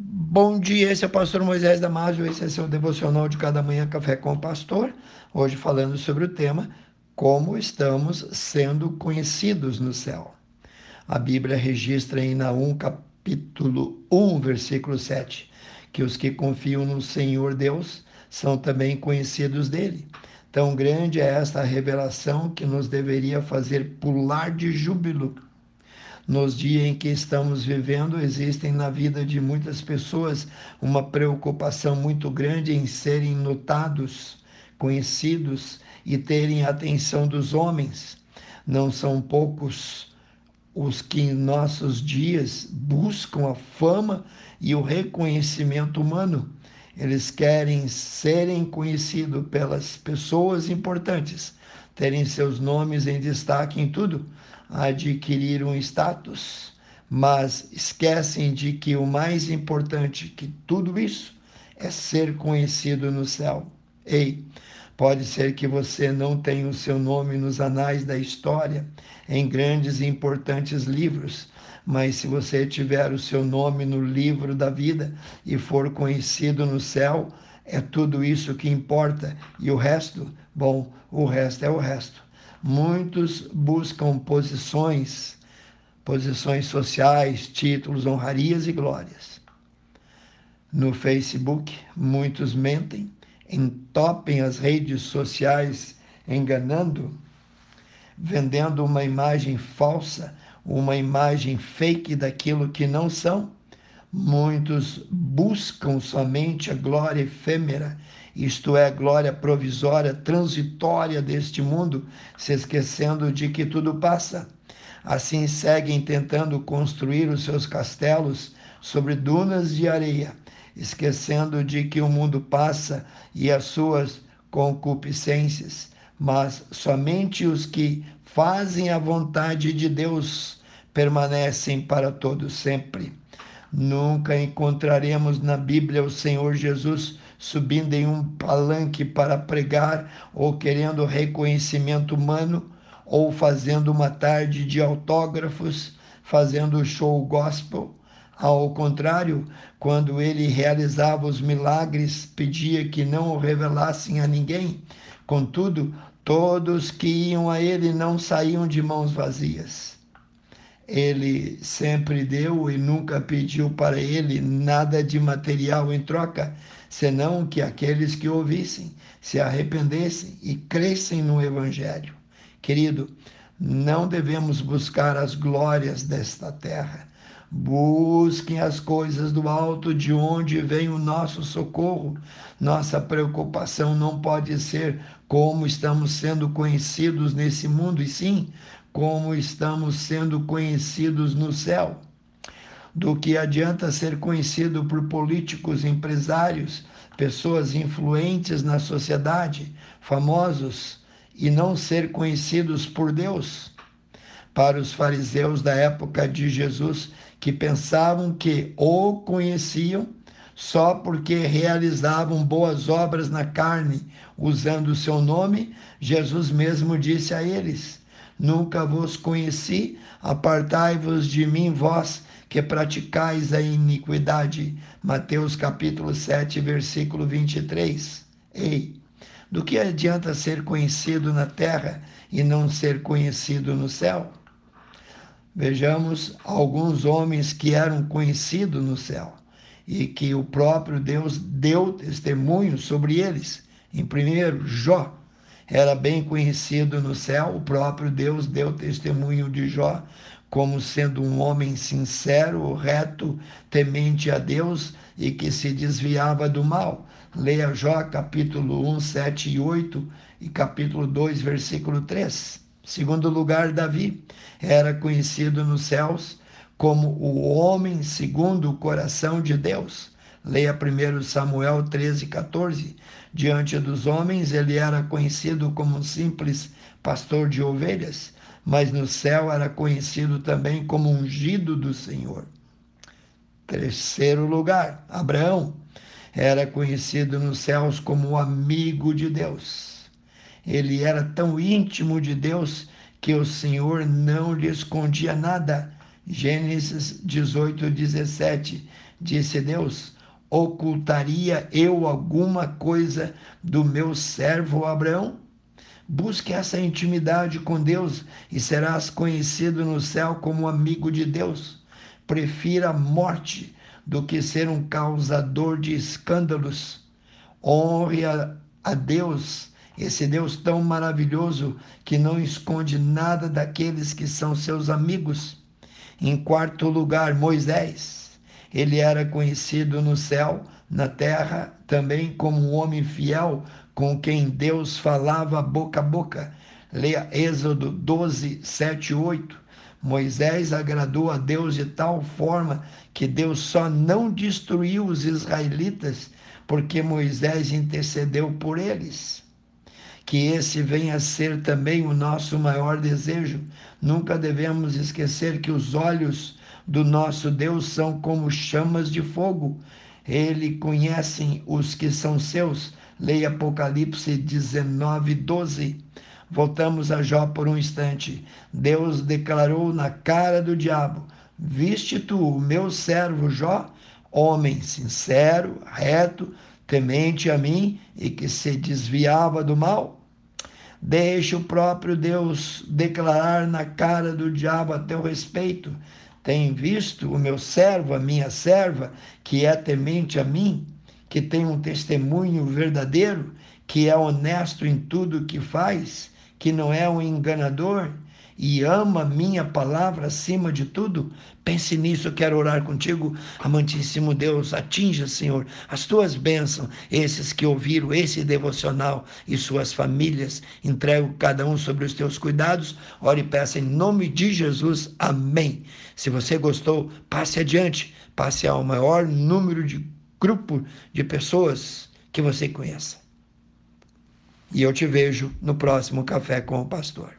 Bom dia, esse é o pastor Moisés Damásio, esse é seu devocional de cada manhã Café com o Pastor. Hoje falando sobre o tema Como estamos sendo conhecidos no céu. A Bíblia registra em Naum capítulo 1, versículo 7, que os que confiam no Senhor Deus são também conhecidos dele. Tão grande é esta revelação que nos deveria fazer pular de júbilo nos dias em que estamos vivendo, existem na vida de muitas pessoas uma preocupação muito grande em serem notados, conhecidos e terem a atenção dos homens. Não são poucos os que em nossos dias buscam a fama e o reconhecimento humano. Eles querem serem conhecidos pelas pessoas importantes, terem seus nomes em destaque em tudo, adquirir um status, mas esquecem de que o mais importante que tudo isso é ser conhecido no céu. Ei, pode ser que você não tenha o seu nome nos anais da história, em grandes e importantes livros, mas se você tiver o seu nome no livro da vida e for conhecido no céu, é tudo isso que importa. E o resto, bom, o resto é o resto. Muitos buscam posições, posições sociais, títulos, honrarias e glórias. No Facebook, muitos mentem, entopem as redes sociais enganando, vendendo uma imagem falsa, uma imagem fake daquilo que não são. Muitos buscam somente a glória efêmera isto é, glória provisória, transitória deste mundo, se esquecendo de que tudo passa. Assim seguem tentando construir os seus castelos sobre dunas de areia, esquecendo de que o mundo passa e as suas concupiscências, mas somente os que fazem a vontade de Deus permanecem para todo sempre. Nunca encontraremos na Bíblia o Senhor Jesus subindo em um palanque para pregar ou querendo reconhecimento humano ou fazendo uma tarde de autógrafos, fazendo show gospel. Ao contrário, quando ele realizava os milagres, pedia que não o revelassem a ninguém. Contudo, todos que iam a ele não saíam de mãos vazias. Ele sempre deu e nunca pediu para ele nada de material em troca, senão que aqueles que ouvissem se arrependessem e crescem no Evangelho. Querido, não devemos buscar as glórias desta terra. Busquem as coisas do alto, de onde vem o nosso socorro. Nossa preocupação não pode ser como estamos sendo conhecidos nesse mundo, e sim como estamos sendo conhecidos no céu do que adianta ser conhecido por políticos, empresários, pessoas influentes na sociedade, famosos, e não ser conhecidos por Deus. Para os fariseus da época de Jesus, que pensavam que o conheciam só porque realizavam boas obras na carne, usando o seu nome, Jesus mesmo disse a eles: Nunca vos conheci, apartai-vos de mim, vós que praticais a iniquidade. Mateus capítulo 7, versículo 23. Ei, do que adianta ser conhecido na terra e não ser conhecido no céu? Vejamos alguns homens que eram conhecidos no céu e que o próprio Deus deu testemunho sobre eles. Em primeiro, Jó era bem conhecido no céu, o próprio Deus deu testemunho de Jó como sendo um homem sincero, reto, temente a Deus e que se desviava do mal. Leia Jó capítulo 1, 7 e 8 e capítulo 2, versículo 3. Segundo lugar, Davi era conhecido nos céus como o homem segundo o coração de Deus. Leia 1 Samuel 13, 14. Diante dos homens, ele era conhecido como um simples pastor de ovelhas mas no céu era conhecido também como ungido do Senhor. Terceiro lugar, Abraão era conhecido nos céus como amigo de Deus. Ele era tão íntimo de Deus que o Senhor não lhe escondia nada. Gênesis 18, 17 Disse Deus: Ocultaria eu alguma coisa do meu servo Abraão? Busque essa intimidade com Deus e serás conhecido no céu como amigo de Deus. Prefira a morte do que ser um causador de escândalos. Honre a, a Deus, esse Deus tão maravilhoso que não esconde nada daqueles que são seus amigos. Em quarto lugar, Moisés. Ele era conhecido no céu, na terra, também como um homem fiel com quem Deus falava boca a boca. Leia Êxodo 12, 7 e 8. Moisés agradou a Deus de tal forma que Deus só não destruiu os israelitas porque Moisés intercedeu por eles. Que esse venha a ser também o nosso maior desejo. Nunca devemos esquecer que os olhos do nosso Deus são como chamas de fogo. Ele conhece os que são seus Leia Apocalipse 19, 12. Voltamos a Jó por um instante. Deus declarou na cara do diabo: Viste tu o meu servo Jó, homem sincero, reto, temente a mim e que se desviava do mal? Deixe o próprio Deus declarar na cara do diabo a teu respeito. Tem visto o meu servo, a minha serva, que é temente a mim? que tem um testemunho verdadeiro, que é honesto em tudo que faz, que não é um enganador e ama minha palavra acima de tudo? Pense nisso, quero orar contigo, amantíssimo Deus. Atinja, Senhor, as tuas bênçãos, esses que ouviram esse devocional e suas famílias. Entrego cada um sobre os teus cuidados. Ore e peça em nome de Jesus. Amém. Se você gostou, passe adiante, passe ao maior número de grupo de pessoas que você conheça. E eu te vejo no próximo Café com o Pastor.